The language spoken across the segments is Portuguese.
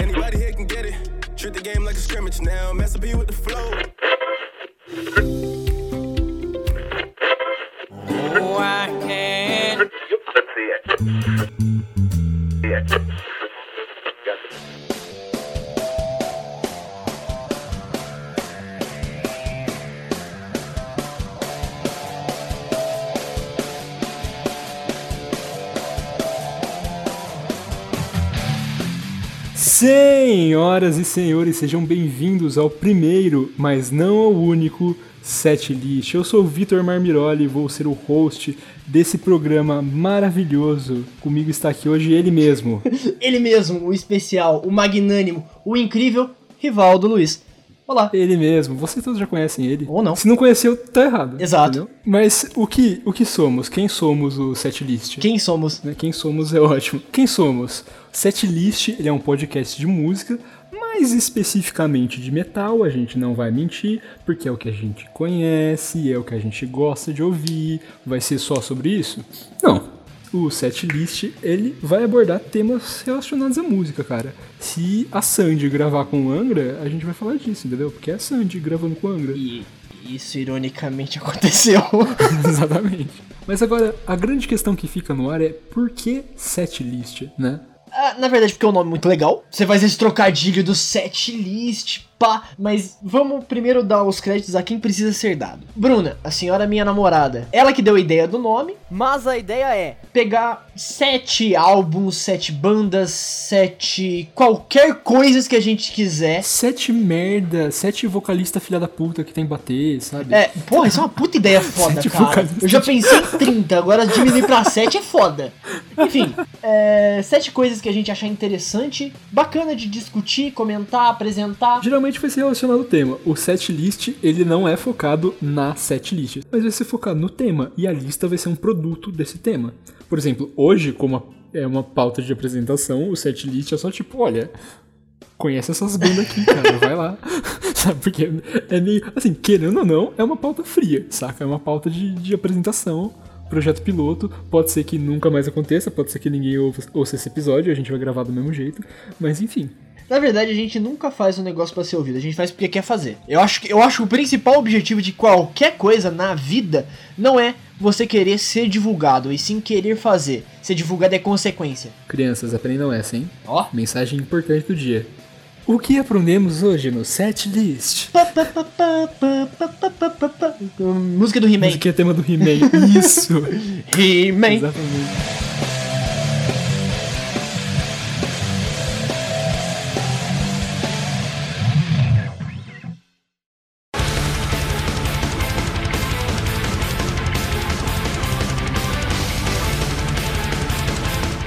Anybody here can get it. Treat the game like a scrimmage now. Mess up you with the flow. Senhoras e senhores, sejam bem-vindos ao primeiro, mas não ao único, Setlist. Eu sou Vitor Marmiroli e vou ser o host desse programa maravilhoso. Comigo está aqui hoje ele mesmo. Ele mesmo, o especial, o magnânimo, o incrível Rivaldo Luiz. Olá. Ele mesmo. Vocês todos já conhecem ele. Ou não. Se não conheceu, tá errado. Exato. entendeu? Mas o que, o que somos? Quem somos o Setlist? Quem somos? né? Quem somos é ótimo. Quem somos? Setlist, ele é um podcast de música, mais especificamente de metal, a gente não vai mentir, porque é o que a gente conhece, é o que a gente gosta de ouvir. Vai ser só sobre isso? Não. O setlist, ele vai abordar temas relacionados à música, cara. Se a Sandy gravar com o Angra, a gente vai falar disso, entendeu? Porque é a Sandy gravando com o Angra. E isso ironicamente aconteceu. Exatamente. Mas agora, a grande questão que fica no ar é por que setlist, né? Ah, na verdade, porque é um nome muito legal. Você faz esse trocadilho do setlist, pá. Mas vamos primeiro dar os créditos a quem precisa ser dado. Bruna, a senhora minha namorada, ela que deu a ideia do nome. Mas a ideia é. Pegar sete álbuns, sete bandas, sete. qualquer coisas que a gente quiser. Sete merda, sete vocalista filha da puta que tem que bater, sabe? É, porra, isso é uma puta ideia foda, Sete cara. vocalistas. Eu já pensei em 30, agora diminuir pra 7 é foda. Enfim, é, sete coisas que a gente achar interessante, bacana de discutir, comentar, apresentar. Geralmente vai ser relacionado ao tema. O set list, ele não é focado na set list, mas vai ser focado no tema. E a lista vai ser um produto desse tema. Por exemplo, hoje, como é uma pauta de apresentação, o set list é só tipo, olha, conhece essas bandas aqui, cara, vai lá. Sabe, porque é meio, assim, querendo ou não, é uma pauta fria, saca? É uma pauta de, de apresentação, projeto piloto. Pode ser que nunca mais aconteça, pode ser que ninguém ouça esse episódio, a gente vai gravar do mesmo jeito, mas enfim. Na verdade, a gente nunca faz um negócio para ser ouvido, a gente faz porque quer fazer. Eu acho que eu acho que o principal objetivo de qualquer coisa na vida não é você querer ser divulgado e sim querer fazer. Ser divulgado é consequência. Crianças, aprendam essa, hein? Ó, oh. mensagem importante do dia. O que aprendemos hoje no set list? Música do He-Man. Música é tema do He-Man. Isso. He-Man. Exatamente.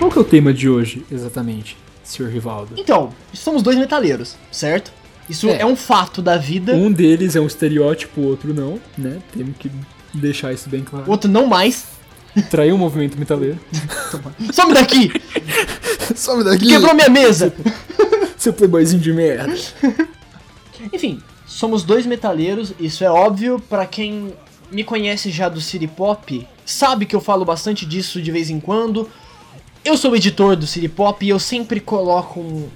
Qual que é o tema de hoje, exatamente, Sr. Rivaldo? Então, somos dois metaleiros, certo? Isso é, É. um fato da vida. Um deles é um estereótipo, o outro não, né? Temos que deixar isso bem claro. Outro não mais. Traiu o movimento metaleiro. Some daqui! Some daqui! Quebrou minha mesa! Seu playboyzinho de merda. Enfim, somos dois metaleiros, isso é óbvio. Pra quem me conhece já do City Pop, sabe que eu falo bastante disso de vez em quando. Eu sou o editor do City Pop e eu sempre coloco um,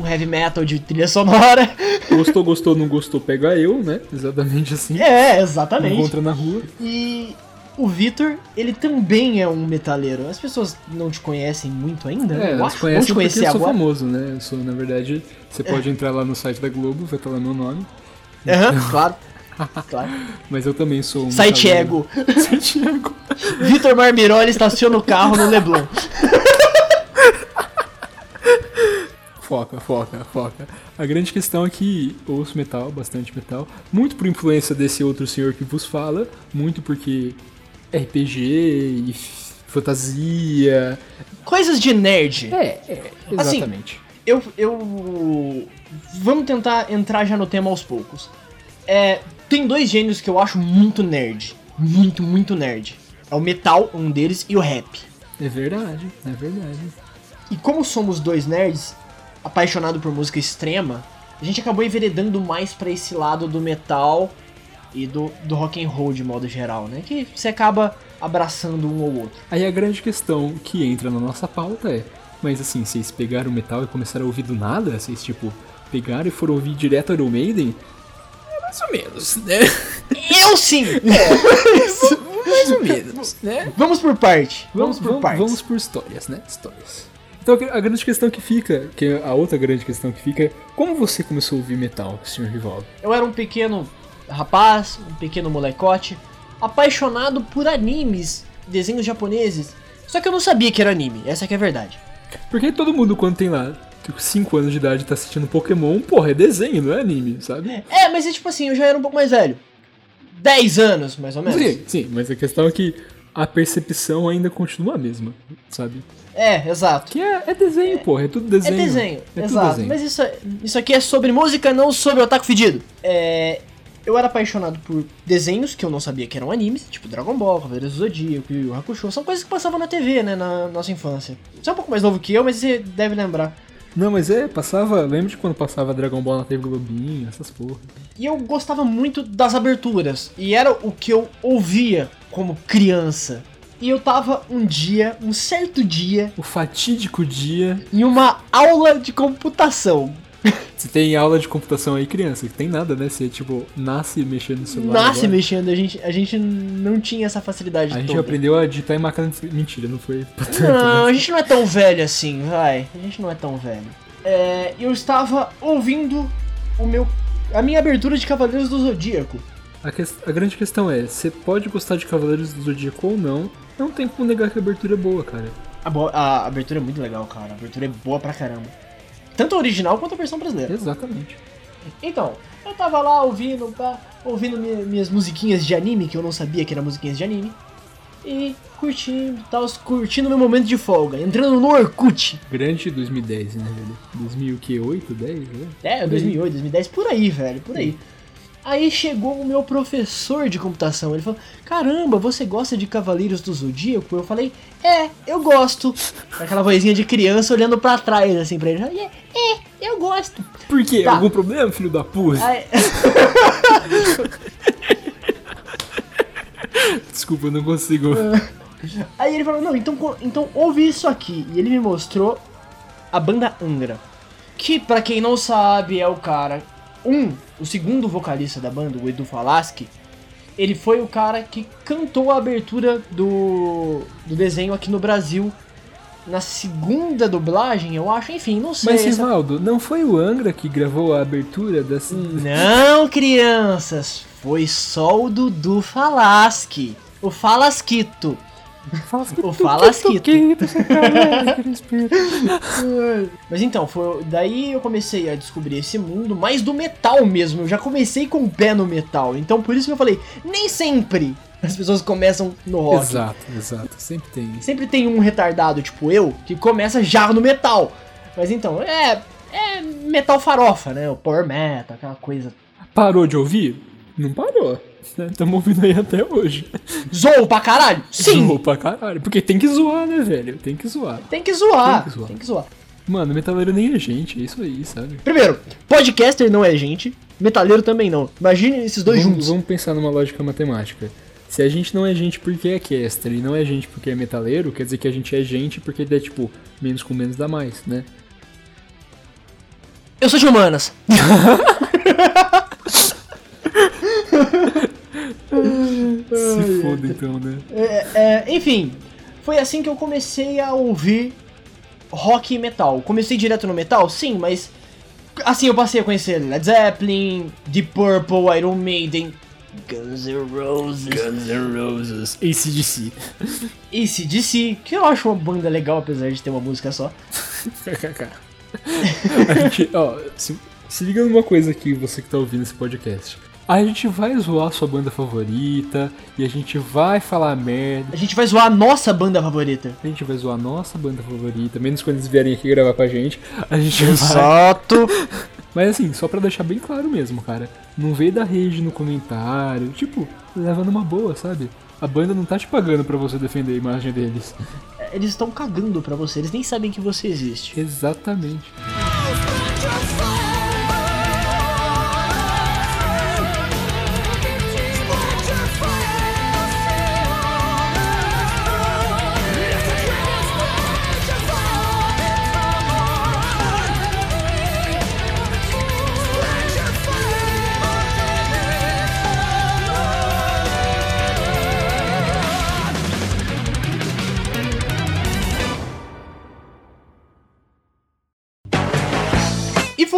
um heavy metal de trilha sonora. Gostou, gostou, não gostou, pega eu, né? Exatamente assim. É, exatamente. Encontra na rua. E o Vitor, ele também é um metaleiro. As pessoas não te conhecem muito ainda? É, eu acho. Vão conhecem te porque conhecer eu sou agora. famoso, né? Eu sou, na verdade, você pode entrar lá no site da Globo, vai estar lá meu nome. Aham, claro. Claro. Mas eu também sou um. Site metaleiro. ego. Site ego. Vitor Marmiroli estaciona o carro no Leblon. Foca, foca, foca. A grande questão é que ouço metal, bastante metal. Muito por influência desse outro senhor que vos fala. Muito porque RPG e fantasia. Coisas de nerd. É, é, Assim, exatamente. Eu, eu. Vamos tentar entrar já no tema aos poucos. É, tem dois gêneros que eu acho muito nerd. Muito, muito nerd. É o metal, um deles, e o rap. É verdade, é verdade. E como somos dois nerds apaixonados por música extrema, a gente acabou enveredando mais pra esse lado do metal e do, do rock and roll de modo geral, né? Que você acaba abraçando um ou outro. Aí a grande questão que entra na nossa pauta é, mas assim, vocês pegaram o metal e começaram a ouvir do nada? Vocês, tipo, pegaram e foram ouvir direto Iron Maiden? É mais ou menos, né? Eu sim! mais ou menos, né? Vamos por parte. Vamos, por partes. Vamos por histórias, né? Histórias. Então a grande questão que fica, que é a outra grande questão que fica é como você começou a ouvir metal, Sr. Rivaldo? Eu era um pequeno rapaz, um pequeno molecote, apaixonado por animes, desenhos japoneses. Só que eu não sabia que era anime, essa que é a verdade. Porque todo mundo quando tem lá 5 anos de idade tá assistindo Pokémon, porra, é desenho, não é anime, sabe? É, mas é tipo assim, eu já era um pouco mais velho. 10 anos, mais ou menos. Sim, sim, mas a questão é que a percepção ainda continua a mesma, sabe? É, exato. Que é, é desenho, porra, é tudo desenho. É desenho, é exato. desenho. Mas isso, isso aqui é sobre música, não sobre o Otaku Fedido. É, eu era apaixonado por desenhos que eu não sabia que eram animes, tipo Dragon Ball, Cavaleiros do Zodíaco, Yu Yu Hakusho. São coisas que passavam na TV, né, na nossa infância. Você é um pouco mais novo que eu, mas você deve lembrar. Não, mas é, passava. Lembra de quando passava Dragon Ball na TV Globinho, essas porra. E eu gostava muito das aberturas. E era o que eu ouvia como criança. E eu tava um dia, um certo dia, O fatídico dia. em uma aula de computação. Você tem aula de computação aí, criança, que tem nada, né? Você, tipo, nasce mexendo no celular. Nasce agora. mexendo, a gente, a gente não tinha essa facilidade A gente toda. aprendeu a digitar em máquina de... Mentira, não foi tanto, Não, né? a gente não é tão velho assim, vai. A gente não é tão velho. É, eu estava ouvindo o meu, a minha abertura de Cavaleiros do Zodíaco. A, ques- a grande questão é, você pode gostar de Cavaleiros do Zodíaco ou não, não tem como negar que a abertura é boa, cara. A, a abertura é muito legal, cara. A abertura é boa pra caramba. Tanto a original quanto a versão brasileira. Exatamente. Então, eu tava lá ouvindo, pá, ouvindo mi- minhas musiquinhas de anime, que eu não sabia que eram musiquinhas de anime. E curtindo, tava curtindo meu momento de folga, entrando no Orkut. Grande 2010, né, velho? 2008, 10, né? É, 2008, 2010, por aí, velho, por aí. Aí chegou o meu professor de computação, ele falou, caramba, você gosta de Cavaleiros do Zodíaco? Eu falei, é, eu gosto. Aquela vozinha de criança olhando pra trás, assim, pra ele. É, é eu gosto. Por quê? Tá. Algum problema, filho da puta? Aí, Desculpa, eu não consigo. aí ele falou, não, então, então ouve isso aqui. E ele me mostrou a banda Angra. Que, pra quem não sabe, é o cara... Um, o segundo vocalista da banda, o Edu Falaschi, ele foi o cara que cantou a abertura do, do desenho aqui no Brasil. Na segunda dublagem, eu acho, enfim, não sei. Mas, essa- Rivaldo, não foi o Angra que gravou a abertura dessa... Não, crianças, foi só o Dudu Falaschi. O Falasquito. O Falasquito. Mas então, foi daí eu comecei a descobrir esse mundo mais do metal mesmo. Eu já comecei com o pé no metal. Então por isso que eu falei, nem sempre as pessoas começam no rock. Exato, exato. Sempre tem. Sempre tem um retardado, tipo eu, que começa já no metal. Mas então, é. É metal farofa, né? O power metal, aquela coisa. Parou de ouvir? Não parou. Estamos ouvindo aí até hoje. Zou pra caralho? Sim! Zoou pra caralho. Porque tem que zoar, né, velho? Tem que zoar. Tem que zoar. Tem que zoar. Tem que zoar. Mano, metaleiro nem é gente, é isso aí, sabe? Primeiro, podcaster não é gente, metaleiro também não. Imagine esses dois Vamos, juntos. vamos pensar numa lógica matemática. Se a gente não é gente porque é caster e não é gente porque é metaleiro, quer dizer que a gente é gente porque é tipo, menos com menos dá mais, né? Eu sou de humanas. Se foda então, né? É, é, enfim, foi assim que eu comecei a ouvir rock e metal. Comecei direto no metal, sim, mas assim eu passei a conhecer Led Zeppelin, Deep Purple, Iron Maiden, Guns N' Roses, Guns N' Roses, ACDC. ACDC, que eu acho uma banda legal, apesar de ter uma música só. A gente, ó, se, se liga numa coisa aqui, você que tá ouvindo esse podcast. A gente vai zoar sua banda favorita e a gente vai falar merda. A gente vai zoar a nossa banda favorita. A gente vai zoar a nossa banda favorita, menos quando eles vierem aqui gravar com a gente. A gente vai. Exato. Mas assim, só pra deixar bem claro mesmo, cara. Não veio da rede no comentário. Tipo, leva numa boa, sabe? A banda não tá te pagando pra você defender a imagem deles. Eles estão cagando pra você, eles nem sabem que você existe. Exatamente.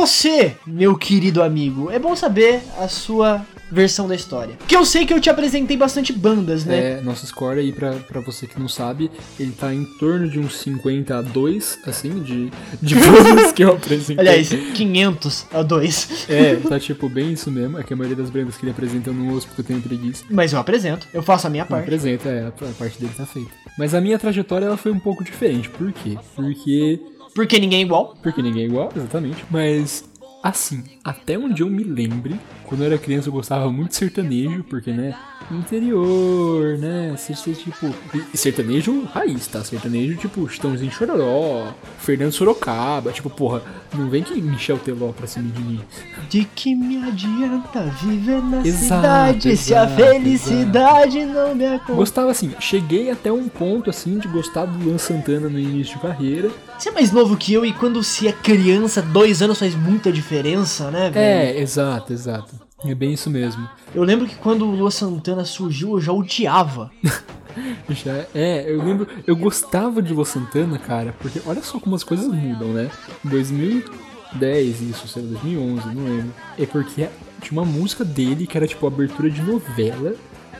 Você, meu querido amigo? É bom saber a sua versão da história. Porque eu sei que eu te apresentei bastante bandas, né? É, nosso score aí, pra, pra você que não sabe, ele tá em torno de uns 50 a 2, assim, de, de bandas que eu apresentei. Aliás, 500 a 2. É, tá tipo bem isso mesmo. É que a maioria das bandas que ele apresenta eu não ouço porque eu tenho preguiça. Mas eu apresento, eu faço a minha parte. apresenta, é, a a parte dele tá feita. Mas a minha trajetória ela foi um pouco diferente. Por quê? Porque. Porque ninguém é igual. Porque ninguém é igual, exatamente. Mas. Assim, até onde eu me lembre, quando eu era criança eu gostava muito de sertanejo, porque, né, interior, né, tipo, sertanejo raiz, tá? Sertanejo, tipo, Chitãozinho Chororó, Fernando Sorocaba, tipo, porra, não vem que Michel Teló pra cima de mim. De que me adianta viver na Exato, cidade se a exato, felicidade não me acompanha? Gostava, assim, cheguei até um ponto, assim, de gostar do Luan Santana no início de carreira, Você é mais novo que eu e quando se é criança, dois anos faz muita diferença, né, velho? É, exato, exato. É bem isso mesmo. Eu lembro que quando o Lua Santana surgiu, eu já odiava. Já, é, eu lembro, eu gostava de Los Santana, cara, porque olha só como as coisas mudam, né? Em 2010, isso, sei lá, 2011, não lembro. É porque tinha uma música dele que era tipo abertura de novela.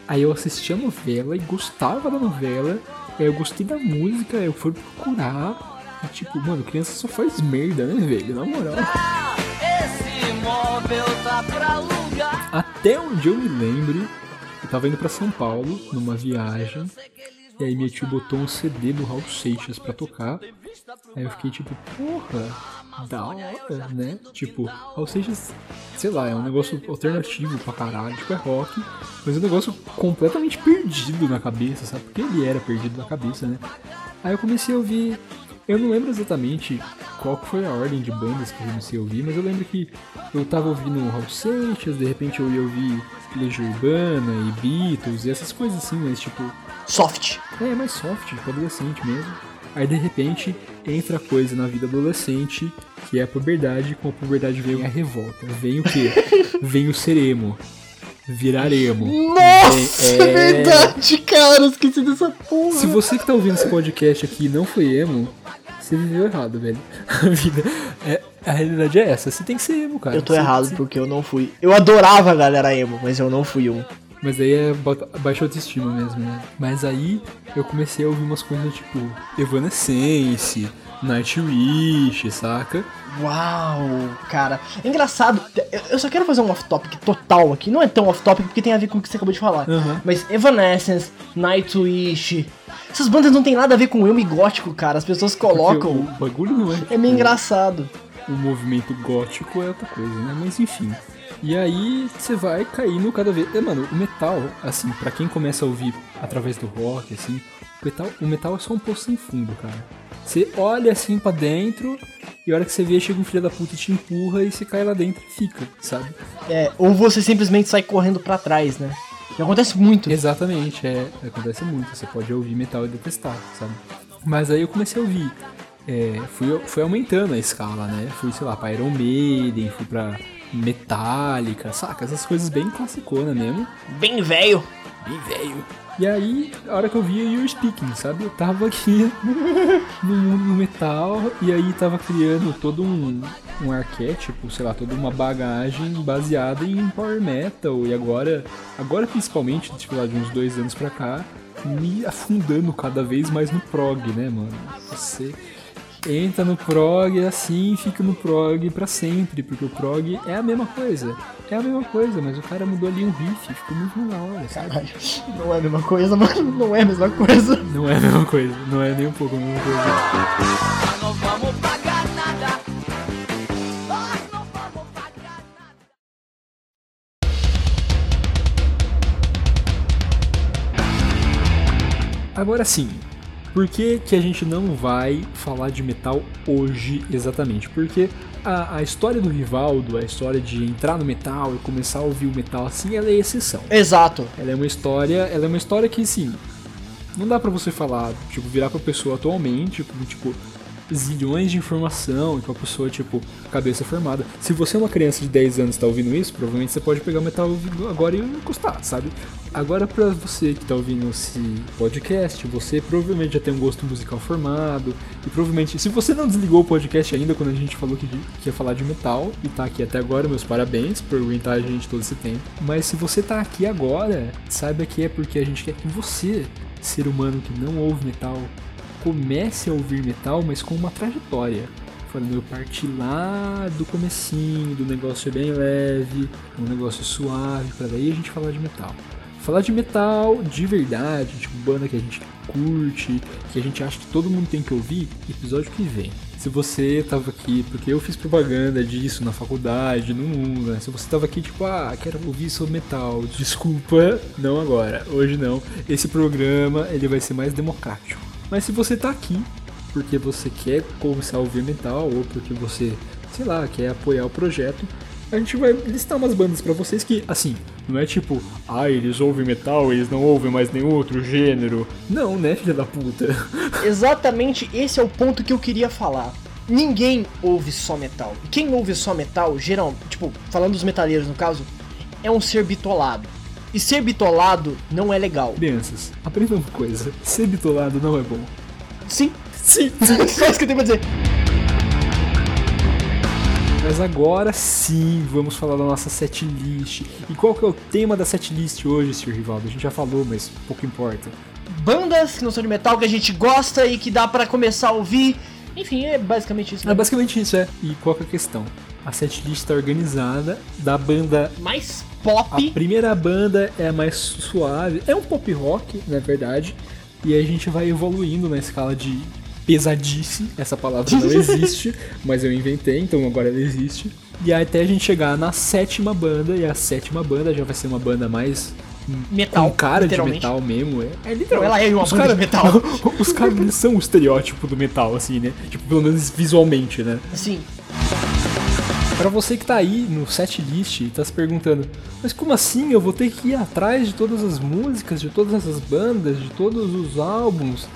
Aí eu assistia a novela e gostava da novela. Aí eu gostei da música, aí eu fui procurar. E tipo, mano, criança só faz merda, né, velho? Na moral. Esse móvel tá pra alugar. Até onde eu me lembro, eu tava indo pra São Paulo numa viagem. E aí minha tia botou um CD do Raul Seixas pra tocar. Aí eu fiquei tipo, porra, da hora, né? Tipo, Raul Seixas, sei lá, é um negócio alternativo pra caralho, tipo, é rock, mas é um negócio completamente perdido na cabeça, sabe? Porque ele era perdido na cabeça, né? Aí eu comecei a ouvir. Eu não lembro exatamente qual foi a ordem de bandas que eu comecei a ouvir, mas eu lembro que eu tava ouvindo Raul Seixas, de repente eu ia ouvir Legião Urbana e Beatles e essas coisas assim, mas tipo, Soft. é mais soft, tipo adolescente mesmo. Aí de repente entra coisa na vida adolescente, que é a puberdade, com a puberdade veio a revolta. Vem o quê? vem o ser emo. Virar emo. Nossa, Vem- é verdade, cara. Esqueci dessa porra. Se você que tá ouvindo esse podcast aqui não foi emo, você viveu errado, velho. A vida. É, a realidade é essa. Você tem que ser emo, cara. Eu tô Você- errado você- eu não fui. Eu adorava a galera emo, mas eu não fui um. Mas aí é baixa autoestima mesmo, né? Mas aí eu comecei a ouvir umas coisas tipo Evanescence, Nightwish, saca? Uau, cara. É engraçado. eu- só quero fazer um off-topic total aqui. Não é tão off-topic porque tem a ver com o que você acabou de falar. Aham. Mas Evanescence, Nightwish. Essas bandas não tem nada a ver com emo e gótico, cara. As pessoas Porque colocam. O, o bagulho não é. É meio engraçado. O movimento gótico é outra coisa, né? Mas enfim. E aí você vai caindo cada vez. É, mano, o metal, assim, pra quem começa a ouvir através do rock, assim, o metal, o metal é só um poço sem fundo, cara. Você olha assim pra dentro e a hora que você vê, chega um filho da puta e te empurra e você cai lá dentro e fica, sabe? É, ou você simplesmente sai correndo pra trás, né? Que acontece muito. Exatamente, é, acontece muito. Você pode ouvir metal e detestar, sabe? Mas aí eu comecei a ouvir. É, fui, fui aumentando a escala, né? Fui, sei lá, pra Iron Maiden, fui pra Metallica, saca? Essas coisas bem classicona mesmo. Bem velho. Bem velho. E aí, a hora que eu via You're Speaking, sabe? Eu tava aqui no mundo do metal e aí tava criando todo um, um arquétipo, sei lá, toda uma bagagem baseada em power metal. E agora, agora principalmente, tipo lá, de uns dois anos pra cá, me afundando cada vez mais no prog, né, mano? Você entra no prog assim e fica no prog pra sempre, porque o prog é a mesma coisa. É a mesma coisa, mas o cara mudou ali um riff, ficou muito da hora? Caralho, Não é a mesma coisa, mano. Não é a mesma coisa. Não é a mesma coisa, não é nem um pouco a mesma coisa. Nós não vamos pagar nada. Nós não vamos pagar nada. Agora sim, por que, que a gente não vai falar de metal hoje exatamente? Porque a, a história do Rivaldo, a história de entrar no metal e começar a ouvir o metal assim, ela é exceção. Exato. Ela é uma história, ela é uma história que sim, não dá pra você falar, tipo, virar pra pessoa atualmente, como tipo, zilhões de informação e com a pessoa, tipo, cabeça formada. Se você é uma criança de 10 anos e tá ouvindo isso, provavelmente você pode pegar o metal agora e encostar, sabe? Agora, pra você que tá ouvindo esse podcast, você provavelmente já tem um gosto musical formado. E provavelmente, se você não desligou o podcast ainda quando a gente falou que, que ia falar de metal e tá aqui até agora, meus parabéns por aguentar a gente todo esse tempo. Mas se você tá aqui agora, saiba que é porque a gente quer que você, ser humano que não ouve metal, comece a ouvir metal, mas com uma trajetória. Falando, eu parti lá do comecinho, do negócio bem leve, um negócio suave, para daí a gente falar de metal. Falar de metal de verdade, tipo banda que a gente curte, que a gente acha que todo mundo tem que ouvir, episódio que vem. Se você tava aqui, porque eu fiz propaganda disso na faculdade, no mundo, né? Se você tava aqui, tipo, ah, quero ouvir sobre metal, desculpa, não agora, hoje não. Esse programa, ele vai ser mais democrático. Mas se você tá aqui porque você quer começar a ouvir metal ou porque você, sei lá, quer apoiar o projeto, a gente vai listar umas bandas para vocês que, assim, não é tipo, ah, eles ouvem metal, eles não ouvem mais nenhum outro gênero. Não, né, filha da puta? Exatamente esse é o ponto que eu queria falar. Ninguém ouve só metal. E quem ouve só metal, geral, tipo, falando dos metaleiros no caso, é um ser bitolado. E ser bitolado não é legal. Crianças, aprendam uma coisa: ser bitolado não é bom. Sim, Sim, só isso que eu tenho pra dizer. Mas agora sim, vamos falar da nossa setlist. E qual que é o tema da setlist hoje, Sr. Rivaldo? A gente já falou, mas pouco importa. Bandas que não são de metal que a gente gosta e que dá pra começar a ouvir. Enfim, é basicamente isso. É basicamente isso, é. E qual que é a questão? A setlist está organizada da banda. Mais A pop. primeira banda é a mais suave, é um pop rock, na verdade, e aí a gente vai evoluindo na escala de pesadice. Essa palavra não existe, mas eu inventei, então agora ela existe. E aí até a gente chegar na sétima banda, e a sétima banda já vai ser uma banda mais Metal. com cara de metal mesmo. É, é literal. ela é uma Os banda cara- de metal. Os caras são o estereótipo do metal, assim, né? Tipo, pelo menos visualmente, né? Sim. Pra você que tá aí no set list e tá se perguntando, mas como assim eu vou ter que ir atrás de todas as músicas, de todas essas bandas, de todos os álbuns?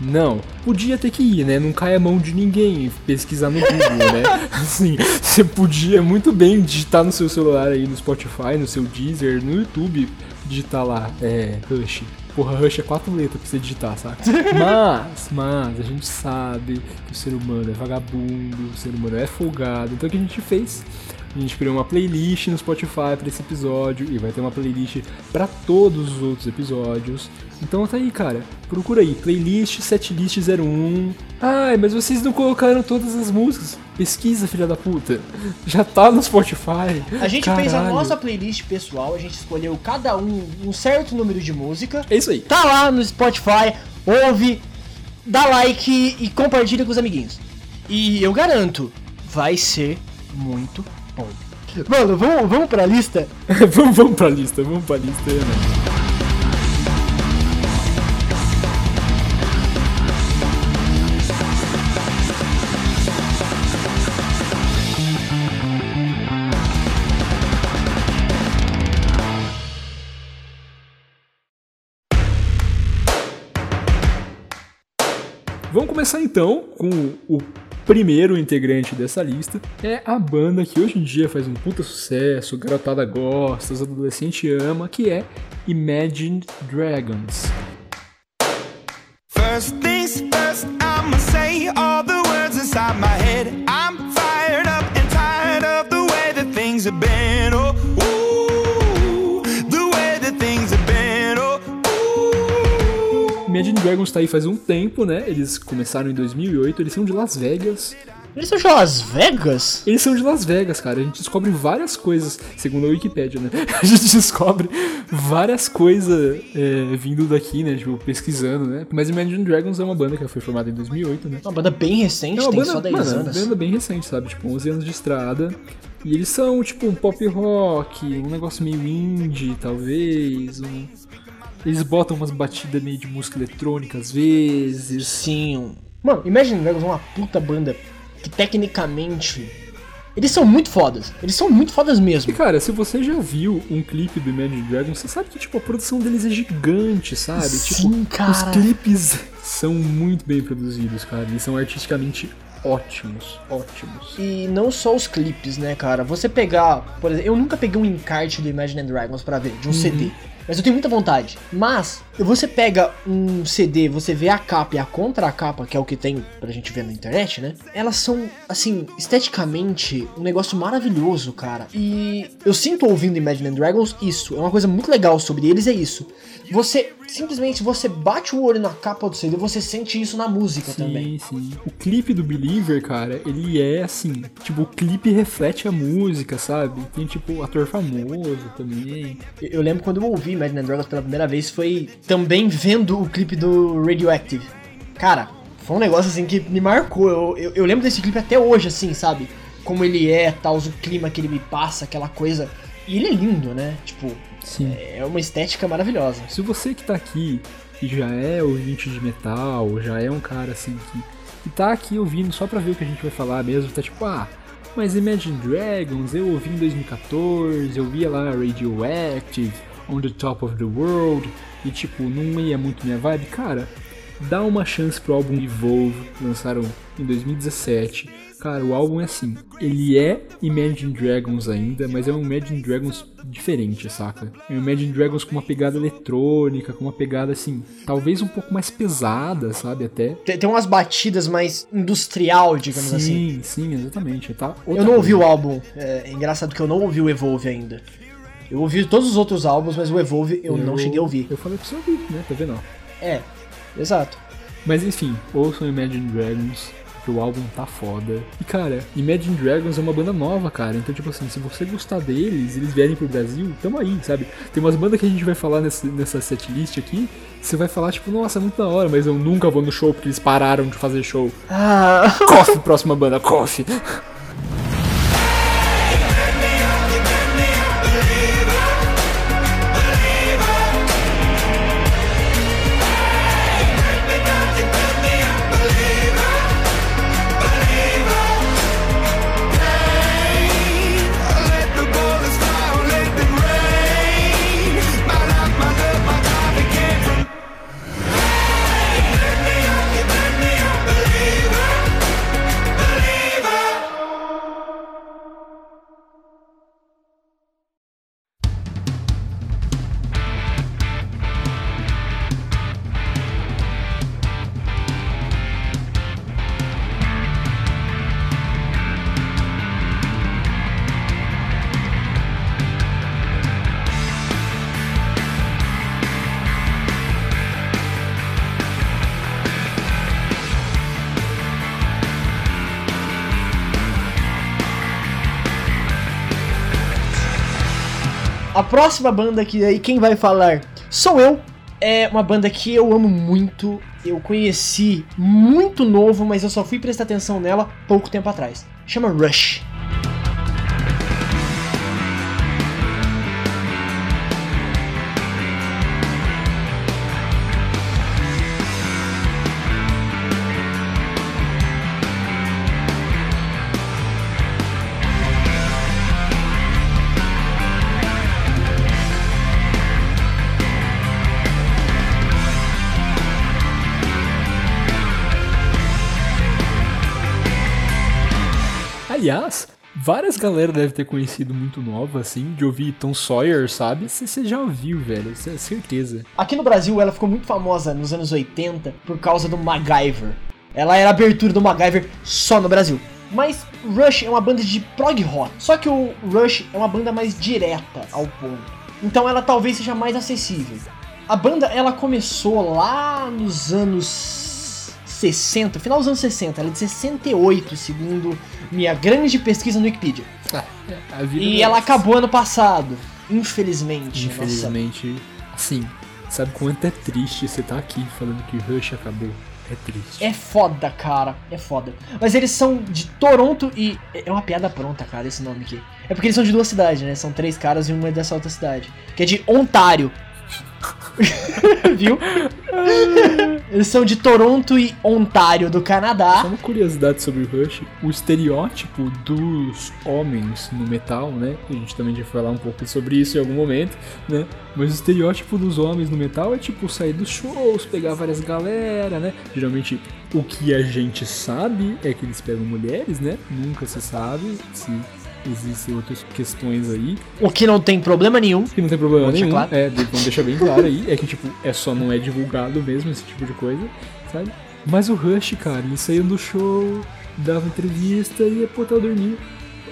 Não, podia ter que ir, né? Não cai a mão de ninguém pesquisar no Google, né? Assim, você podia muito bem digitar no seu celular aí no Spotify, no seu Deezer, no YouTube, digitar lá, é, Rush. Porra, Rush é quatro letras pra você digitar, saca? Mas, mas, a gente sabe que o ser humano é vagabundo, o ser humano é folgado. Então o que a gente fez? A gente criou uma playlist no Spotify pra esse episódio e vai ter uma playlist pra todos os outros episódios. Então tá aí, cara. Procura aí, playlist setlist 01. Ai, mas vocês não colocaram todas as músicas. Pesquisa, filha da puta. Já tá no Spotify. A gente fez a Caralho. nossa playlist pessoal, a gente escolheu cada um um certo número de música. É isso aí. Tá lá no Spotify, ouve, dá like e compartilha com os amiguinhos. E eu garanto, vai ser muito bom. Mano, vamos, vamos pra lista? vamos, vamos pra lista, vamos pra lista, né? Vamos começar então com o primeiro integrante dessa lista. É a banda que hoje em dia faz um puta sucesso, garotada gosta, os adolescentes ama, que é Imagine Dragons. First things first, I'ma say all the words inside my Dragons tá aí faz um tempo, né? Eles começaram em 2008, eles são de Las Vegas. Eles são de Las Vegas? Eles são de Las Vegas, cara. A gente descobre várias coisas, segundo a Wikipedia, né? A gente descobre várias coisas é, vindo daqui, né? Tipo, pesquisando, né? Mas Imagine Dragons é uma banda que foi formada em 2008, né? Uma banda bem recente, É uma tem banda, só 10 mano, anos. uma banda bem recente, sabe? Tipo, 11 anos de estrada. E eles são, tipo, um pop rock, um negócio meio indie, talvez. um- Eles botam umas batidas meio de música eletrônica às vezes. Sim. Mano, Imagine Dragons é uma puta banda que tecnicamente. Eles são muito fodas. Eles são muito fodas E mesmo. cara, se você já viu um clipe do Imagine Dragons, você sabe que tipo a produção deles é gigante, sabe? Sim, tipo, cara. os clipes são muito bem produzidos, cara. Eles são artisticamente ótimos, ótimos. E não só os clipes, né, cara? Você pegar, por exemplo, eu nunca peguei um encarte do Imagine Dragons pra ver, de um CD. Mas eu tenho muita vontade. Mas, você pega um CD, você vê a capa e a contracapa, que é o que tem pra gente ver na internet, né? Elas são, assim, esteticamente, um negócio maravilhoso, cara. E eu sinto ouvindo Imagine Dragons isso. É uma coisa muito legal sobre eles, é isso. Você, simplesmente, você bate o olho na capa do CD, você sente isso na música também. Sim, sim. O clipe do Believer, cara, ele é assim, tipo, o clipe reflete a música, sabe? Tem tipo ator famoso também. Eu eu lembro quando eu ouvi Imagine Dragons pela primeira vez, foi também vendo o clipe do Radioactive. Cara, foi um negócio assim que me marcou. Eu, eu, eu lembro desse clipe até hoje, assim, sabe? Como ele é, tal, o clima que ele me passa, aquela coisa. E ele é lindo, né? Tipo, Sim. é uma estética maravilhosa. Se você que tá aqui e já é ouvinte de metal, já é um cara assim que, que tá aqui ouvindo só pra ver o que a gente vai falar mesmo, tá tipo, ah, mas Imagine Dragons eu ouvi em 2014, eu via lá Radioactive, On the Top of the World, e tipo, não ia muito minha vibe, cara, dá uma chance pro álbum Evolve, lançaram em 2017. Cara, o álbum é assim, ele é Imagine Dragons ainda, mas é um Imagine Dragons diferente, saca? É um Imagine Dragons com uma pegada eletrônica, com uma pegada assim, talvez um pouco mais pesada, sabe, até. Tem, tem umas batidas mais industrial, digamos assim. Sim, sim, exatamente. Tá Eu não ouvi o álbum. É engraçado que eu não ouvi o Evolve ainda. Eu ouvi todos os outros álbuns, mas o Evolve eu, não cheguei a ouvir. Eu falei pra você ouvir, né? Tá vendo? É, exato. Mas enfim, ouçam Imagine Dragons, o álbum tá foda. E cara, Imagine Dragons é uma banda nova, cara. Então, tipo assim, se você gostar deles, eles vierem pro Brasil, tamo aí, sabe? Tem umas bandas que a gente vai falar nessa, nessa setlist aqui. Você vai falar, tipo, nossa, é muito da hora, mas eu nunca vou no show porque eles pararam de fazer show. Ah, Coffee, próxima banda, Coffee. Próxima banda que aí quem vai falar sou eu. É uma banda que eu amo muito. Eu conheci muito novo, mas eu só fui prestar atenção nela pouco tempo atrás. Chama Rush. Aliás, várias galera devem ter conhecido muito nova, assim, de ouvir Tom Sawyer, sabe? Você já ouviu, velho, é certeza. Aqui no Brasil ela ficou muito famosa nos anos 80 por causa do MacGyver. Ela era abertura do MacGyver só no Brasil. Mas Rush é uma banda de prog rock. Só que o Rush é uma banda mais direta ao ponto. Então ela talvez seja mais acessível. A banda ela começou lá nos anos 60, final dos anos 60, ela é de 68, segundo minha grande pesquisa no Wikipedia. A vida E é ela acabou ano passado, infelizmente. Nossa, Infelizmente, assim, sabe quanto é triste você tá aqui falando que Rush acabou? É triste. É foda, cara. É foda. Mas eles são de Toronto e. É uma piada pronta, cara, esse nome aqui. É porque eles são de duas cidades, né? São três caras e uma é dessa outra cidade. Que é de Ontário. Viu? Eles são de Toronto e Ontário, do Só Canadá. uma curiosidade sobre o Rush, o estereótipo dos homens no metal, né? A gente também vai falar um pouco sobre isso em algum momento, né? Mas o estereótipo dos homens no metal é tipo sair dos shows, pegar várias galera, né? Geralmente o que a gente sabe é que eles pegam mulheres, né? Nunca se sabe se existem outras questões aí. O que não tem problema nenhum. Que não tem problema nenhum. claro. É, vamos deixar bem claro aí. É que, tipo, é só não é divulgado mesmo esse tipo de coisa, sabe? Mas o Rush, cara, ele saía do show, dava entrevista e ia botar dormir.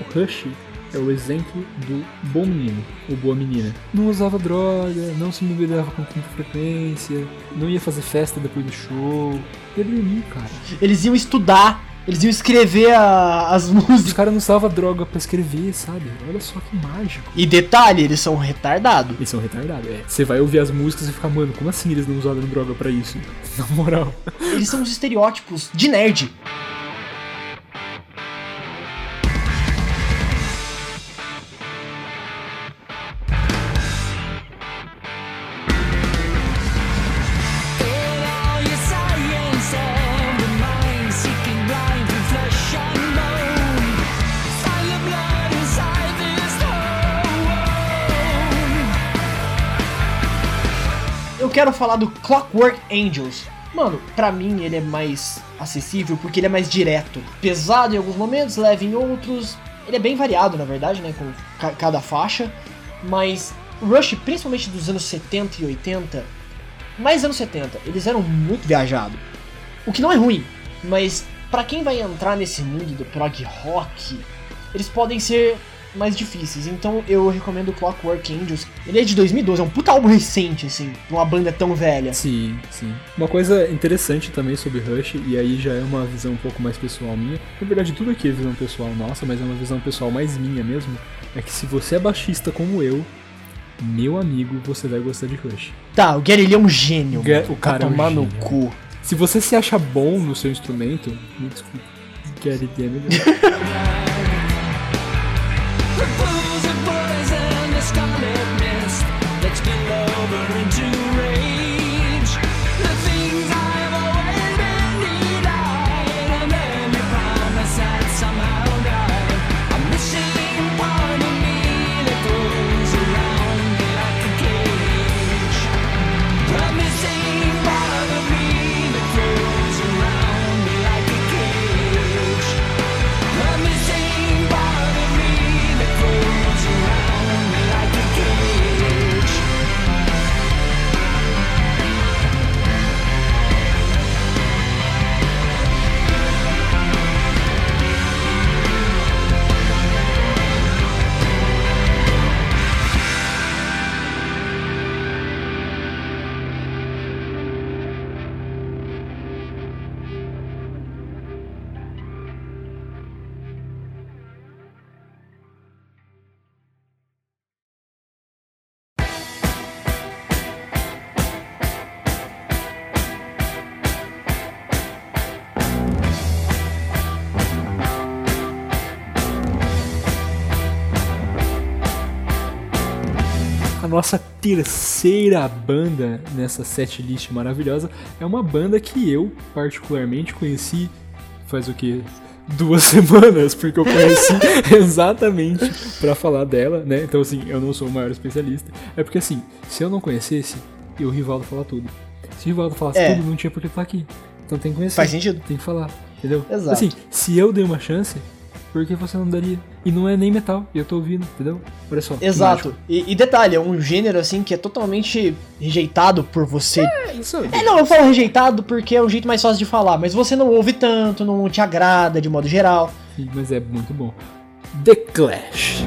O Rush é o exemplo do bom menino, ou boa menina. Não usava droga, não se embebedava com tanta frequência, não ia fazer festa depois do show. Ia dormir, cara. Eles iam estudar, eles iam escrever a- as Os músicas. caras não usavam droga pra escrever, sabe? Olha só que mágico. E detalhe, eles são retardados. Eles são retardados, é. Você vai ouvir as músicas e fica, mano, como assim eles não usaram droga pra isso? Na moral. Eles são os estereótipos de nerd. Quero falar do Clockwork Angels. Mano, pra mim ele é mais acessível porque ele é mais direto. Pesado em alguns momentos, leve em outros. Ele é bem variado, na verdade, né? Com ca- cada faixa. Mas Rush, principalmente dos anos 70 e 80, mais anos 70, eles eram muito viajados. O que não é ruim, mas pra quem vai entrar nesse mundo do prog rock, eles podem ser mais difíceis. Então eu recomendo o Clockwork Angels. Ele é de 2012, é um puta álbum recente, assim, de uma banda tão velha. Sim, sim. Uma coisa interessante também sobre Rush, e aí já é uma visão um pouco mais pessoal minha. Na verdade, tudo aqui é visão pessoal nossa, mas é uma visão pessoal mais minha mesmo. É que se você é baixista como eu, meu amigo, você vai gostar de Rush. Tá, o Gary Lee é um gênio. Ga- o cara Vai é um tomar no gênio. cu. Se você se acha bom no seu instrumento, me desculpe. Gary é melhor. nossa terceira banda nessa setlist maravilhosa é uma banda que eu, particularmente, conheci faz o que? Duas semanas, porque eu conheci exatamente pra falar dela, né? Então, assim, eu não sou o maior especialista. É porque, assim, se eu não conhecesse, eu, o Rivaldo, falar tudo. Se o Rivaldo falasse É. tudo, não tinha por que estar aqui. Então tem que conhecer. Faz sentido. Tem que falar, entendeu? Exato. Assim, se eu dei uma chance, por que você não daria? E não é nem metal, e eu tô ouvindo, entendeu? Olha só. Exato. E, e detalhe, é um gênero assim que é totalmente rejeitado por você. É, isso É, não, eu falo rejeitado porque é um jeito mais fácil de falar, mas você não ouve tanto, não te agrada de modo geral. Sim, mas é muito bom. The Clash.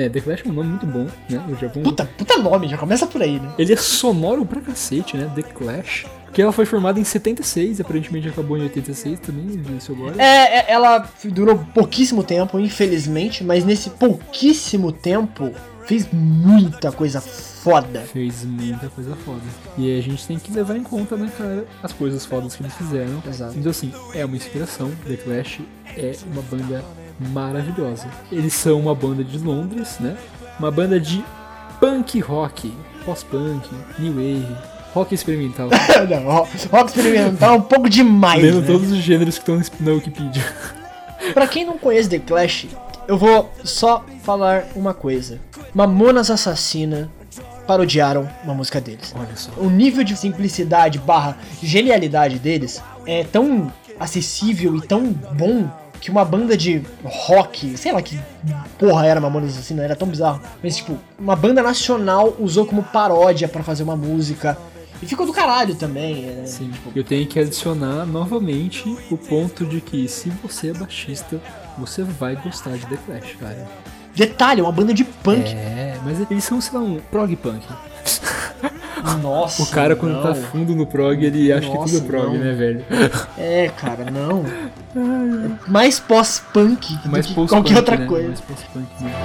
É, The Clash é um nome muito bom, né? Eu já vou... Puta, puta nome, já começa por aí, né? Ele é sonoro pra cacete, né? The Clash. Porque ela foi formada em 76, aparentemente acabou em 86 também, isso agora. É, é, ela durou pouquíssimo tempo, infelizmente, mas nesse pouquíssimo tempo fez muita coisa foda. Fez muita coisa foda. E a gente tem que levar em conta, né, cara, as coisas fodas que eles fizeram. Exato. Então, assim, é uma inspiração. The Clash é uma banda maravilhosa. Eles são uma banda de Londres, né? Uma banda de punk rock, pós-punk, new wave, rock experimental. Não, ro- rock experimental é um pouco demais, Lendo né? todos os gêneros que estão na Wikipedia. Pra quem não conhece The Clash, eu vou só falar uma coisa. Mamonas Assassina parodiaram uma música deles. Olha só. O nível de simplicidade barra genialidade deles é tão acessível e tão bom que uma banda de rock, sei lá que porra era Mamonas Assassina, era tão bizarro. Mas tipo, uma banda nacional usou como paródia pra fazer uma música. E ficou do caralho também. é, Sim, eu tenho que adicionar novamente o ponto de que se você é baixista, você vai gostar de The Clash, cara. Detalhe, é uma banda de punk. É, mas eles são, sei lá, um prog punk. Nossa. O cara, quando não. tá fundo no prog, ele acha que tudo é Nossa, prog, não. né, velho? É, cara, não. É mais pós-punk do Mais que post-punk, qualquer outra né? coisa. Mais post-punk mesmo.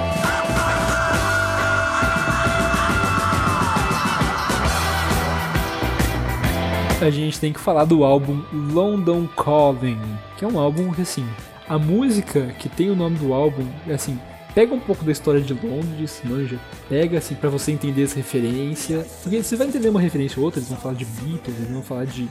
A gente tem que falar do álbum London Calling, que é um álbum que, assim, a música que tem o nome do álbum, é assim, pega um pouco da história de Londres, manja, pega, assim, pra você entender as referências, porque você vai entender uma referência ou outra, eles vão falar de Beatles, eles vão falar de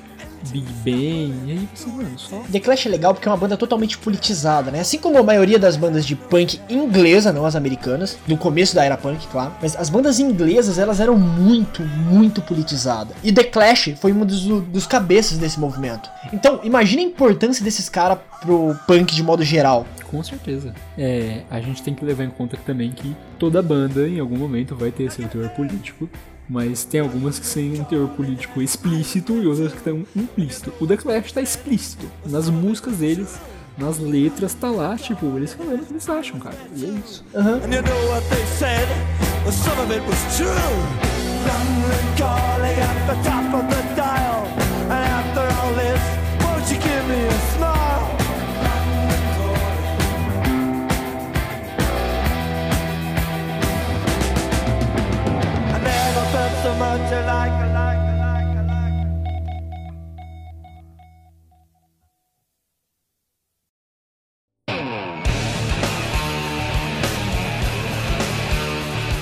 Big Bang, e aí você, mano, só The Clash é legal porque é uma banda totalmente politizada, né? Assim como a maioria das bandas de punk inglesa, não as americanas, no começo da era punk, claro. Mas as bandas inglesas, elas eram muito, muito politizadas. E The Clash foi um dos, dos cabeças desse movimento. Então, imagina a importância desses caras pro punk de modo geral. Com certeza. É, a gente tem que levar em conta também que toda banda em algum momento vai ter seu teor político, mas tem algumas que têm um teor político explícito e outras que estão implícito. O Clash tá explícito. Nas músicas deles, nas letras, tá lá, tipo, eles falando o que eles acham, cara. E é isso. And you know what they said? Well, some of it was true. London calling at the top of the dial. And after all this, won't you give me a smile?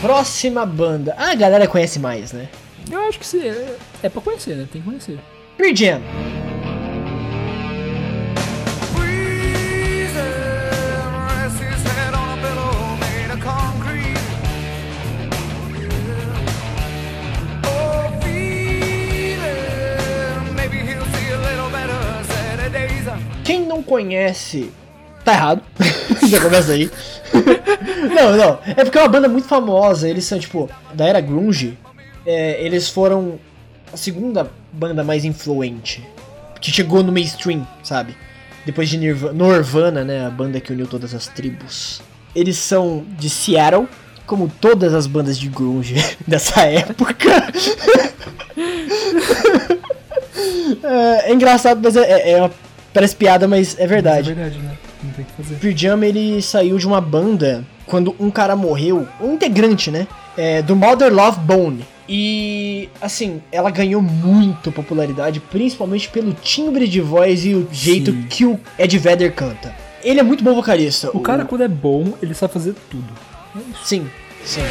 Próxima banda. Ah, a galera conhece mais, né? Eu acho que sim, é, é pra conhecer, né? Tem que conhecer. Pearl Jam. Quem não conhece, tá errado. Já começa aí. não, não. É porque é uma banda muito famosa. Eles são, tipo, da era grunge. é, eles foram a segunda banda mais influente. Que chegou no mainstream, sabe? Depois de Nirva- Nirvana, né? A banda que uniu todas as tribos. Eles são de Seattle. Como todas as bandas de grunge dessa época. é, é engraçado, mas é, é, é uma- parece piada, mas é verdade. É verdade, né? Não tem o que fazer. Pearl Jam ele saiu de uma banda quando um cara morreu, um integrante, né? É, do Mother Love Bone. E assim, ela ganhou muito popularidade, principalmente pelo timbre de voz e o jeito Sim. que o Ed Vedder canta. Ele é muito bom vocalista. O cara, quando é bom, ele sabe fazer tudo. Sim, sim.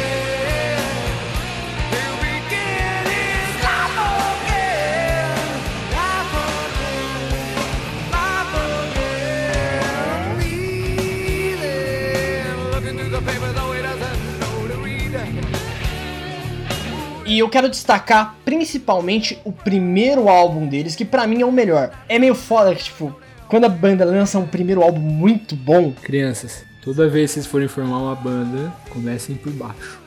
E eu quero destacar principalmente o primeiro álbum deles, que pra mim é o melhor. É meio foda que, tipo, quando a banda lança um primeiro álbum muito bom, Crianças, toda vez que vocês forem formar uma banda, comecem por baixo.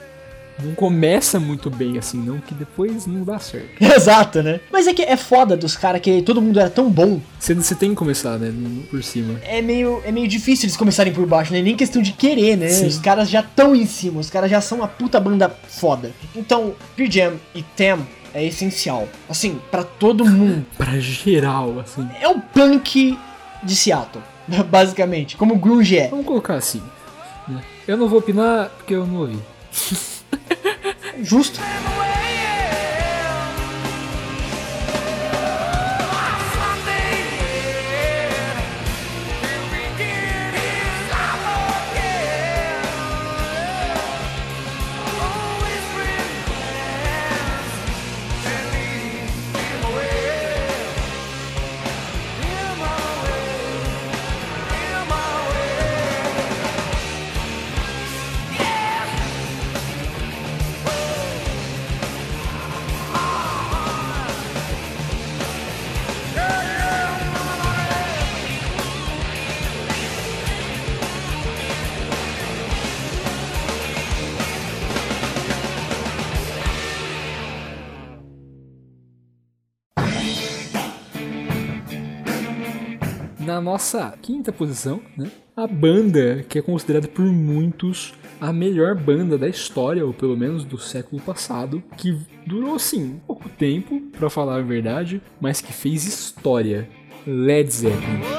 Não começa muito bem assim, não, que depois não dá certo. Exato, né? Mas é que é foda dos caras que todo mundo era tão bom. Você, você tem que começar, né? Por cima. É meio, é meio difícil eles começarem por baixo, né? Nem questão de querer, né? Sim. Os caras já estão em cima, os caras já são uma puta banda foda. Então, Pearl Jam e Tem é essencial. Assim, pra todo mundo. Pra geral, assim. É o punk de Seattle, basicamente. Como o grunge é. Vamos colocar assim. né? Eu não vou opinar porque eu não ouvi. Justo. Na nossa quinta posição, né? A banda que é considerada por muitos a melhor banda da história, ou pelo menos do século passado, que durou assim pouco tempo, pra falar a verdade, mas que fez história. Led Zeppelin.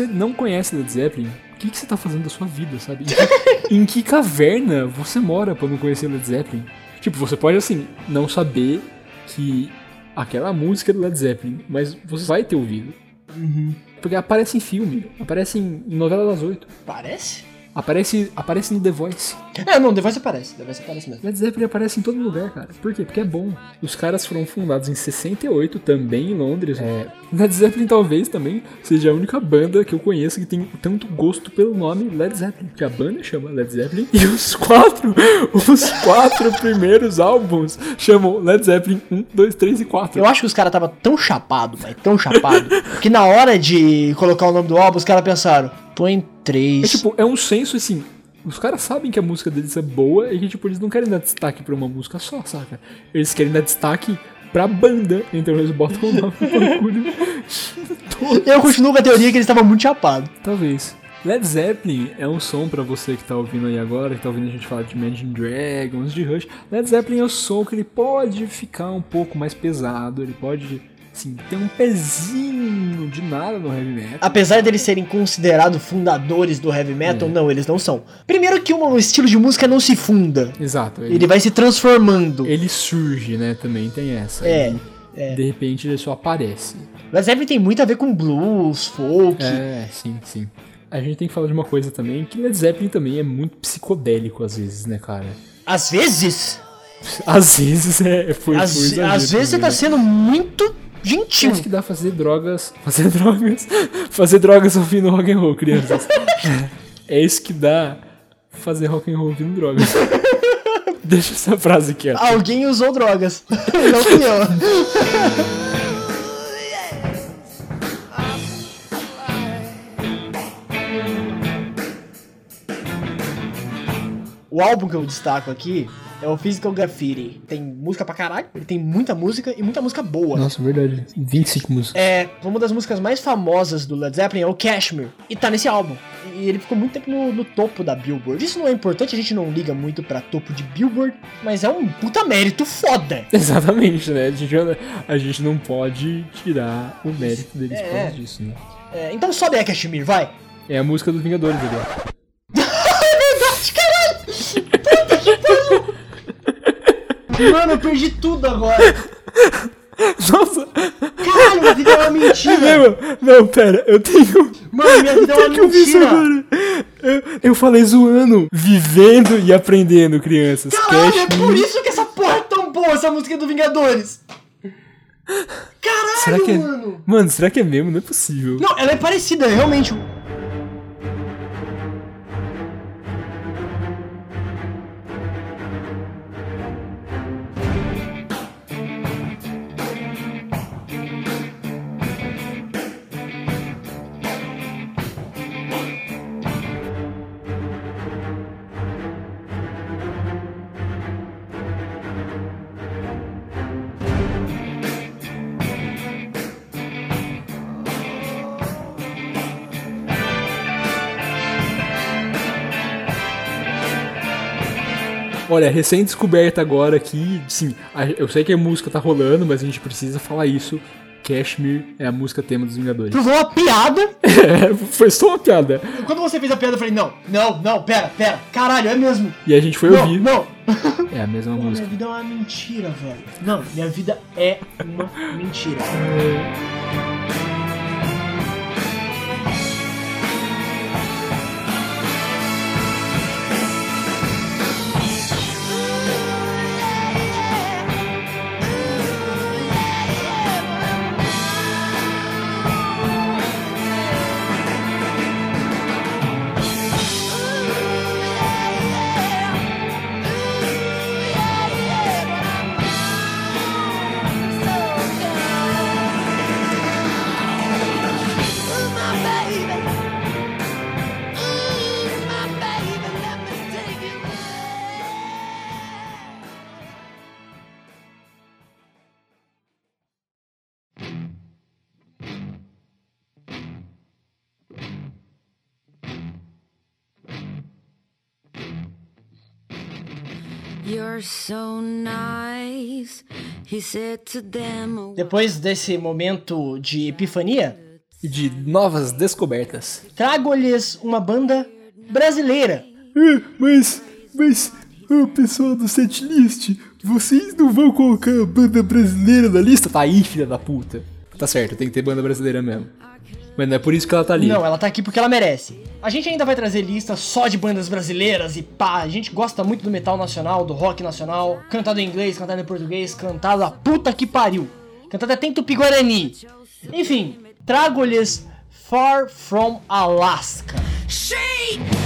Você não conhece Led Zeppelin, o que, que você tá fazendo da sua vida, sabe? Em que, caverna você mora pra não conhecer Led Zeppelin? Tipo, você pode, assim, não saber que aquela música é do Led Zeppelin, mas você vai ter ouvido. Porque aparece em filme, aparece em novela das oito, Parece? Aparece, aparece no The Voice. É, não, The Voice aparece. The Voice aparece mesmo. Led Zeppelin aparece em todo lugar, cara. Por quê? Porque é bom. Os caras foram fundados em 68, também em Londres. É, Led Zeppelin talvez também seja a única banda que eu conheço que tem tanto gosto pelo nome Led Zeppelin. Porque a banda chama Led Zeppelin e os quatro, os quatro primeiros álbuns chamam Led Zeppelin 1, 2, 3 e 4. Eu acho que os caras tava tão chapado, mas tão chapado, que na hora de colocar o nome do álbum, os caras pensaram, põe É três. tipo, é um senso assim. Os caras sabem que a música deles é boa e que, tipo, eles não querem dar destaque pra uma música só, saca? Eles querem dar destaque pra banda. Então eles botam o nome do bagulho. todo. Eu continuo com a teoria que eles estavam muito chapados. Talvez. Led Zeppelin é um som pra você que tá ouvindo aí agora, que tá ouvindo a gente falar de Imagine Dragons, de Rush. Led Zeppelin é um som que ele pode ficar um pouco mais pesado, ele pode, assim, ter um pezinho de nada no heavy metal. Apesar deles serem considerados fundadores do heavy metal, não, eles não são. Primeiro que um estilo de música não se funda. Exato. Ele vai se transformando. ele surge, né? Também tem essa. É, Ele, De repente ele só aparece. Led Zeppelin tem muito a ver com blues, folk. É, sim, sim. A gente tem que falar de uma coisa também, que Led Zeppelin também é muito psicodélico às vezes, né, cara? Às vezes, Às vezes é. Foi, às, foi às vezes você tá né? sendo muito gentil. Acho que dá pra fazer drogas. Fazer drogas. Fazer drogas ouvindo rock and roll, crianças. é isso que dá fazer rock and roll ouvindo drogas. Deixa essa frase aqui, ó. Alguém usou drogas. não fui eu. O álbum que eu destaco aqui é o Physical Graffiti. Tem música pra caralho, ele tem muita música e muita música boa. Nossa, verdade. 25 músicas. É, uma das músicas mais famosas do Led Zeppelin é o Cashmere. E tá nesse álbum. E ele ficou muito tempo no, no topo da Billboard. Isso não é importante, a gente não liga muito pra topo de Billboard, mas é um puta mérito foda. Exatamente, né? A gente, a gente não pode tirar o mérito deles por É. causa disso, né? É, então sobe aí, Cashmere, vai. É a música dos Vingadores ali, ó. Mano, eu perdi tudo agora. Nossa! Caralho, minha vida é uma mentira. Não, não, pera, eu tenho. Mano, minha vida é uma mentira. Eu, eu falei zoando. Vivendo e aprendendo, crianças. Caralho, é Cash por Me. isso que essa porra é tão boa, essa música do Vingadores. Caralho, Será que é. mano. Mano, será que é mesmo? Não é possível. Não, ela é parecida, realmente. Olha, recém-descoberta agora aqui, sim, eu sei que a música tá rolando, mas a gente precisa falar isso. Cashmere é a música tema dos Vingadores. Provou uma piada. É, foi só uma piada. Quando você fez a piada, eu falei, não, não, não, pera, pera. Caralho, é mesmo. E a gente foi Não, ouvir. não. É a mesma Pô, música. minha vida é uma mentira, velho. Não, minha vida é uma mentira. You're Depois desse momento de epifania, E de novas descobertas. trago-lhes uma banda brasileira. É, mas, mas, o pessoal do setlist, vocês não vão colocar a banda brasileira na lista? Tá aí, filha da puta. Tá certo, tem que ter banda brasileira mesmo. Mas não é por isso que ela tá ali. Não, ela tá aqui porque ela merece. A gente ainda vai trazer lista só de bandas brasileiras e pá. A gente gosta muito do metal nacional, do rock nacional, cantado em inglês, cantado em português, cantado a puta que pariu. Cantado até em tupi-guarani. Enfim, trago-lhes Far From Alaska. She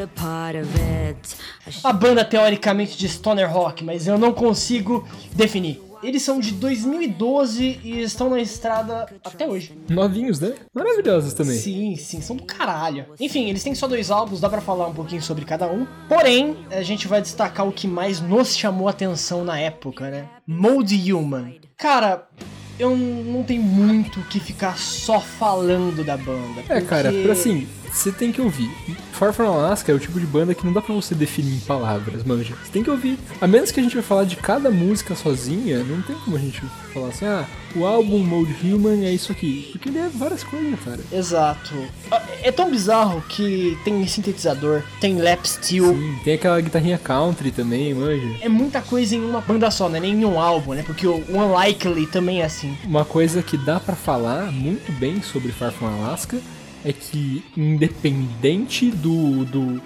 a part of it. A banda teoricamente de stoner rock, mas eu não consigo definir. Eles são de 2012 e estão na estrada até hoje. Novinhos, né? Maravilhosos também. Sim, sim, são do caralho. Enfim, eles têm só dois álbuns, dá pra falar um pouquinho sobre cada um. Porém, a gente vai destacar o que mais nos chamou a atenção na época, né? Mold Human. Cara, eu não tenho muito o que ficar só falando da banda. É, cara, porque- pra assim, você tem que ouvir. Far From Alaska é o tipo de banda que não dá pra você definir em palavras, manja. Você tem que ouvir. A menos que a gente vai falar de cada música sozinha, não tem como a gente falar assim, ah, o álbum Mode Human é isso aqui. Porque ele é várias coisas, cara. Exato. Ah, É tão bizarro que tem sintetizador, tem lap steel. Sim, tem aquela guitarrinha country também, manja. É muita coisa em uma banda só, não é nem em um álbum, né? Porque o Unlikely também é assim. Uma coisa que dá pra falar muito bem sobre Far From Alaska é que independente do, do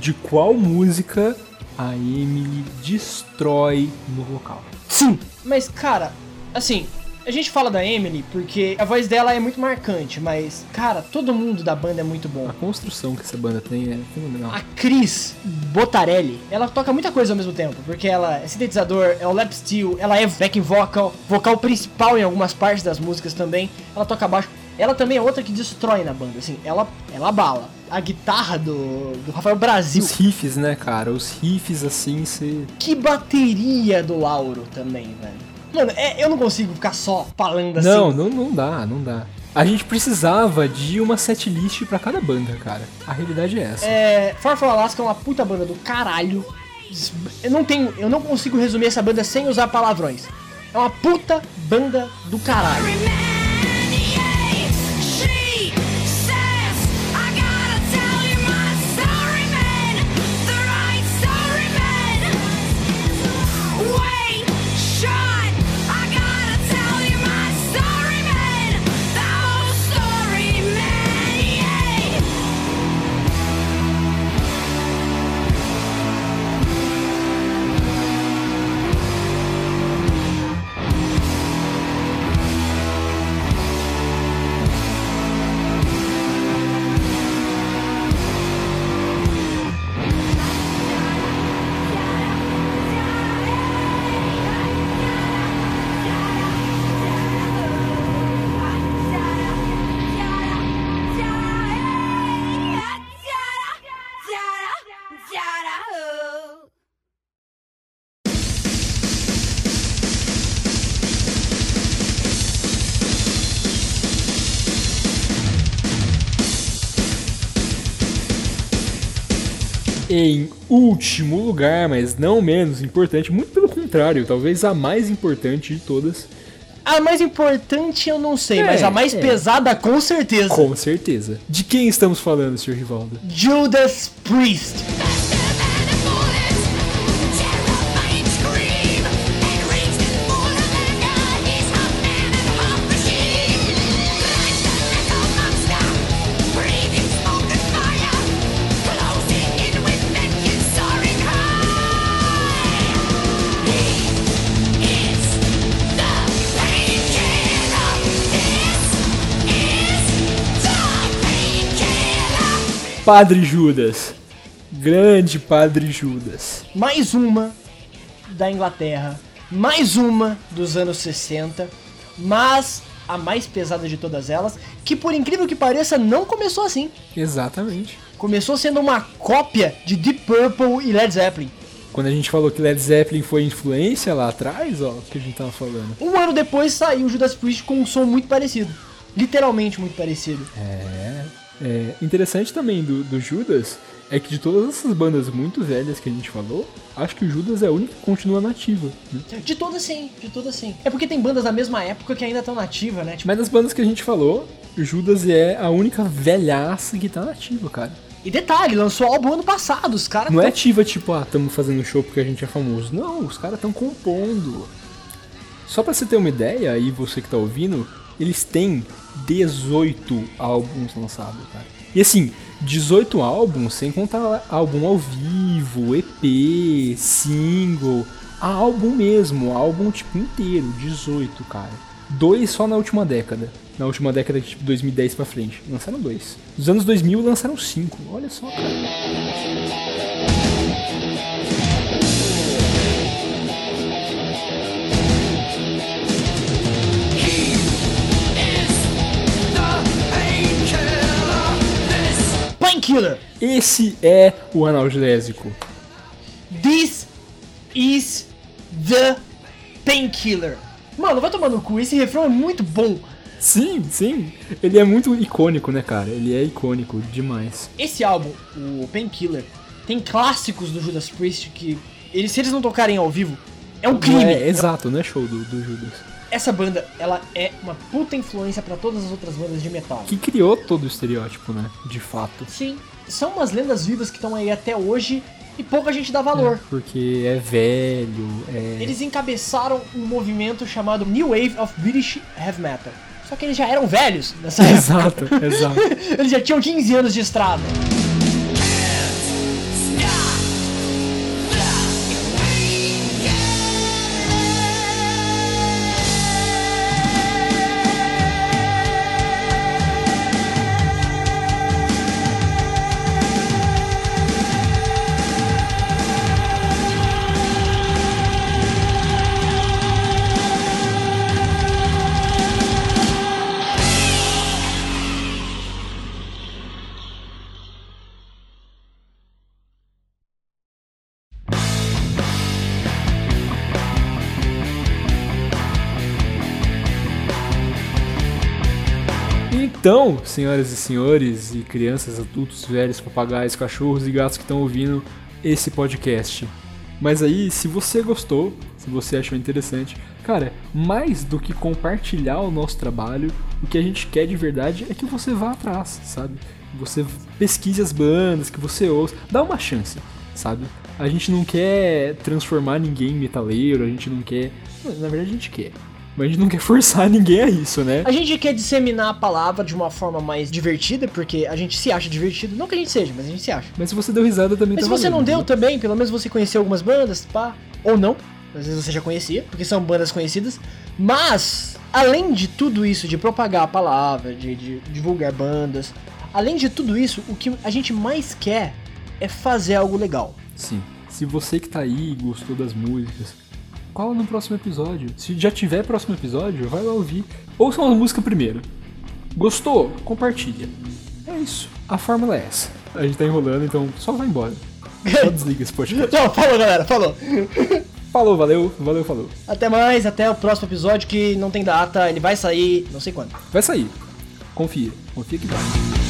de qual música a Emily destrói no vocal. Sim, mas cara, assim, a gente fala da Emily porque a voz dela é muito marcante, mas cara, todo mundo da banda é muito bom. A construção que essa banda tem é fenomenal. A Cris Botarelli, ela toca muita coisa ao mesmo tempo, porque ela é sintetizador, é o lap steel, ela é backing vocal, vocal principal em algumas partes das músicas também, ela toca baixo. Ela também é outra que destrói na banda, assim, ela, ela bala. A guitarra do, do Rafael Brasil, Os riffs, né, cara? Os riffs assim, você. que bateria do Lauro também, velho. Mano, é- eu não consigo ficar só falando assim. Não, não, não dá, não dá. A gente precisava de uma setlist pra cada banda, cara. A realidade é essa. É, Far From Alaska é uma puta banda do caralho. Eu não tenho, eu não consigo resumir essa banda sem usar palavrões. É uma puta banda do caralho. Em último lugar, mas não menos importante, muito pelo contrário, talvez a mais importante de todas, A mais importante eu não sei, É, mas a mais é. pesada com certeza. com certeza. De quem estamos falando, Sr. Rivaldo? Judas Priest. Padre Judas. Grande Padre Judas. Mais uma da Inglaterra. Mais uma dos anos 60. Mas a mais pesada de todas elas. Que por incrível que pareça, não começou assim. Exatamente. Começou sendo uma cópia de Deep Purple e Led Zeppelin. Quando a gente falou que Led Zeppelin foi influência lá atrás, ó, o que a gente tava falando. Um ano depois saiu Judas Priest com um som muito parecido. Literalmente muito parecido. É, interessante também do, do Judas é que de todas essas bandas muito velhas que a gente falou, acho que o Judas é a única que continua nativa. né? De todas sim, de todas sim. É porque tem bandas da mesma época que ainda estão nativas, né? Tipo, Mas das bandas que a gente falou, o Judas é a única velhaça que tá nativa, cara. E detalhe, lançou álbum ano passado, os caras Não é tão- ativa tipo, ah, estamos fazendo show porque a gente é famoso. Não, os caras estão compondo. Só pra você ter uma ideia, aí você que tá ouvindo, eles têm 18 álbuns lançados, cara. E assim, 18 álbuns sem contar álbum ao vivo, EP, single, álbum mesmo, álbum tipo inteiro, 18, cara. Dois só na última década. Na última década, tipo 2010 pra frente. Lançaram dois. Nos anos 2000 lançaram cinco. Olha só, cara. Painkiller. Esse é o analgésico. This is the painkiller. Mano, vai tomar no cu, esse refrão é muito bom. Sim, sim. Ele é muito icônico, né, cara? Ele é icônico demais. Esse álbum, o Painkiller, tem clássicos do Judas Priest que, eles, se eles não tocarem ao vivo, é um crime. é, exato, não é show do, do Judas. Essa banda, ela é uma puta influência pra todas as outras bandas de metal. Que criou todo o estereótipo, né? De fato. Sim, são umas lendas vivas que estão aí até hoje e pouca gente dá valor. Porque é velho, é. Eles encabeçaram um movimento chamado New Wave of British Heavy Metal. Só que eles já eram velhos nessa época. Exato, exato. Eles já tinham 15 anos de estrada. Então, senhoras e senhores, e crianças, adultos, velhos, papagaios, cachorros e gatos que estão ouvindo esse podcast. Mas aí, se você gostou, se você achou interessante, cara, mais do que compartilhar o nosso trabalho, o que a gente quer de verdade é que você vá atrás, sabe? Você pesquise as bandas, que você ouça, dá uma chance, sabe? A gente não quer transformar ninguém em metaleiro, a gente não quer. Na verdade, a gente quer. Mas a gente não quer forçar ninguém a isso, né? A gente quer disseminar a palavra de uma forma mais divertida, porque a gente se acha divertido. Não que a gente seja, mas a gente se acha. Mas se você deu risada também Mas tá se você não deu né? também, pelo menos você conheceu algumas bandas, pá. Ou não. Às vezes você já conhecia, porque são bandas conhecidas. Mas, além de tudo isso, de propagar a palavra, de, de divulgar bandas, além de tudo isso, o que a gente mais quer é fazer algo legal. Sim. Se você que tá aí e gostou das músicas, cola no próximo episódio. Se já tiver próximo episódio, vai lá ouvir. Ouça uma música primeiro. Gostou? Compartilha. É isso. A fórmula é essa. A gente tá enrolando, então só vai embora. Só desliga esse podcast. Tchau, falou galera, falou. Falou, valeu, valeu, falou. Até mais, até o próximo episódio que não tem data, ele vai sair não sei quando. Vai sair. Confia. Confia que vai.